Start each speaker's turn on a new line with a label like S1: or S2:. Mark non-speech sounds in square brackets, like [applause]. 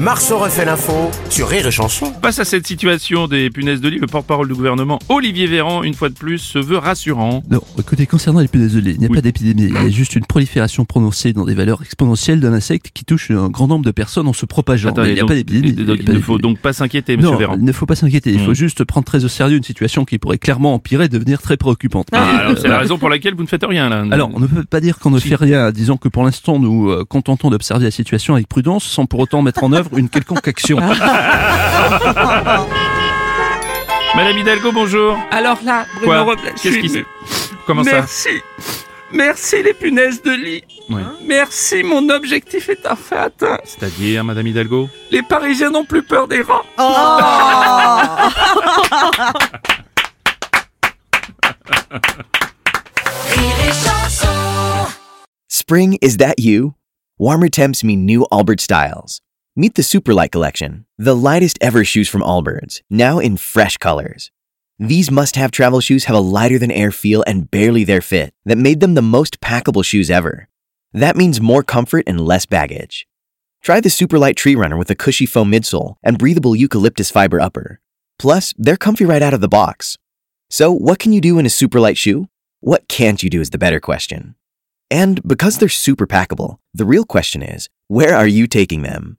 S1: Marceau refait l'info sur Rire et Chanson.
S2: Face à cette situation des punaises de lit, le porte-parole du gouvernement, Olivier Véran, une fois de plus, se veut rassurant.
S3: Non, écoutez, concernant les punaises de lit, il n'y a pas d'épidémie. Il y a juste une prolifération prononcée dans des valeurs exponentielles d'un insecte qui touche un grand nombre de personnes en se propageant.
S2: Attends,
S3: il n'y a
S2: donc-
S3: pas d'épidémie.
S2: donc,
S3: Il
S2: il ne faut donc pas s'inquiéter, monsieur
S3: Non,
S2: Véran.
S3: il ne faut pas s'inquiéter. Il faut juste prendre très au sérieux une situation qui pourrait clairement empirer et devenir très préoccupante.
S2: Ah, c'est
S3: euh,
S2: la raison pour laquelle vous ne faites rien, là.
S3: alors, on ne peut pas dire qu'on ne
S2: Si.
S3: fait rien. Disons que pour l'instant, nous euh, contentons d'observer la situation avec prudence, sans pour autant mettre en œuvre une quelconque action. [laughs]
S2: Madame Hidalgo, bonjour.
S4: Alors là, Bruno
S2: Quoi
S4: Robles, je
S2: Qu'est-ce qui se... Comment ça
S4: Merci. Merci les punaises de lit.
S2: Ouais.
S4: Merci, mon objectif est enfin atteint.
S2: C'est-à-dire, Madame Hidalgo
S4: Les Parisiens n'ont plus peur des rats.
S5: Spring, is that you? Warmer temps mean new Allbirds styles. Meet the Superlight Collection, the lightest ever shoes from Allbirds, now in fresh colors. These must have travel shoes have a lighter than air feel and barely their fit that made them the most packable shoes ever. That means more comfort and less baggage. Try the Superlight Tree Runner with a cushy foam midsole and breathable eucalyptus fiber upper. Plus, they're comfy right out of the box. So, what can you do in a Superlight shoe? What can't you do is the better question. And because they're super packable, the real question is where are you taking them?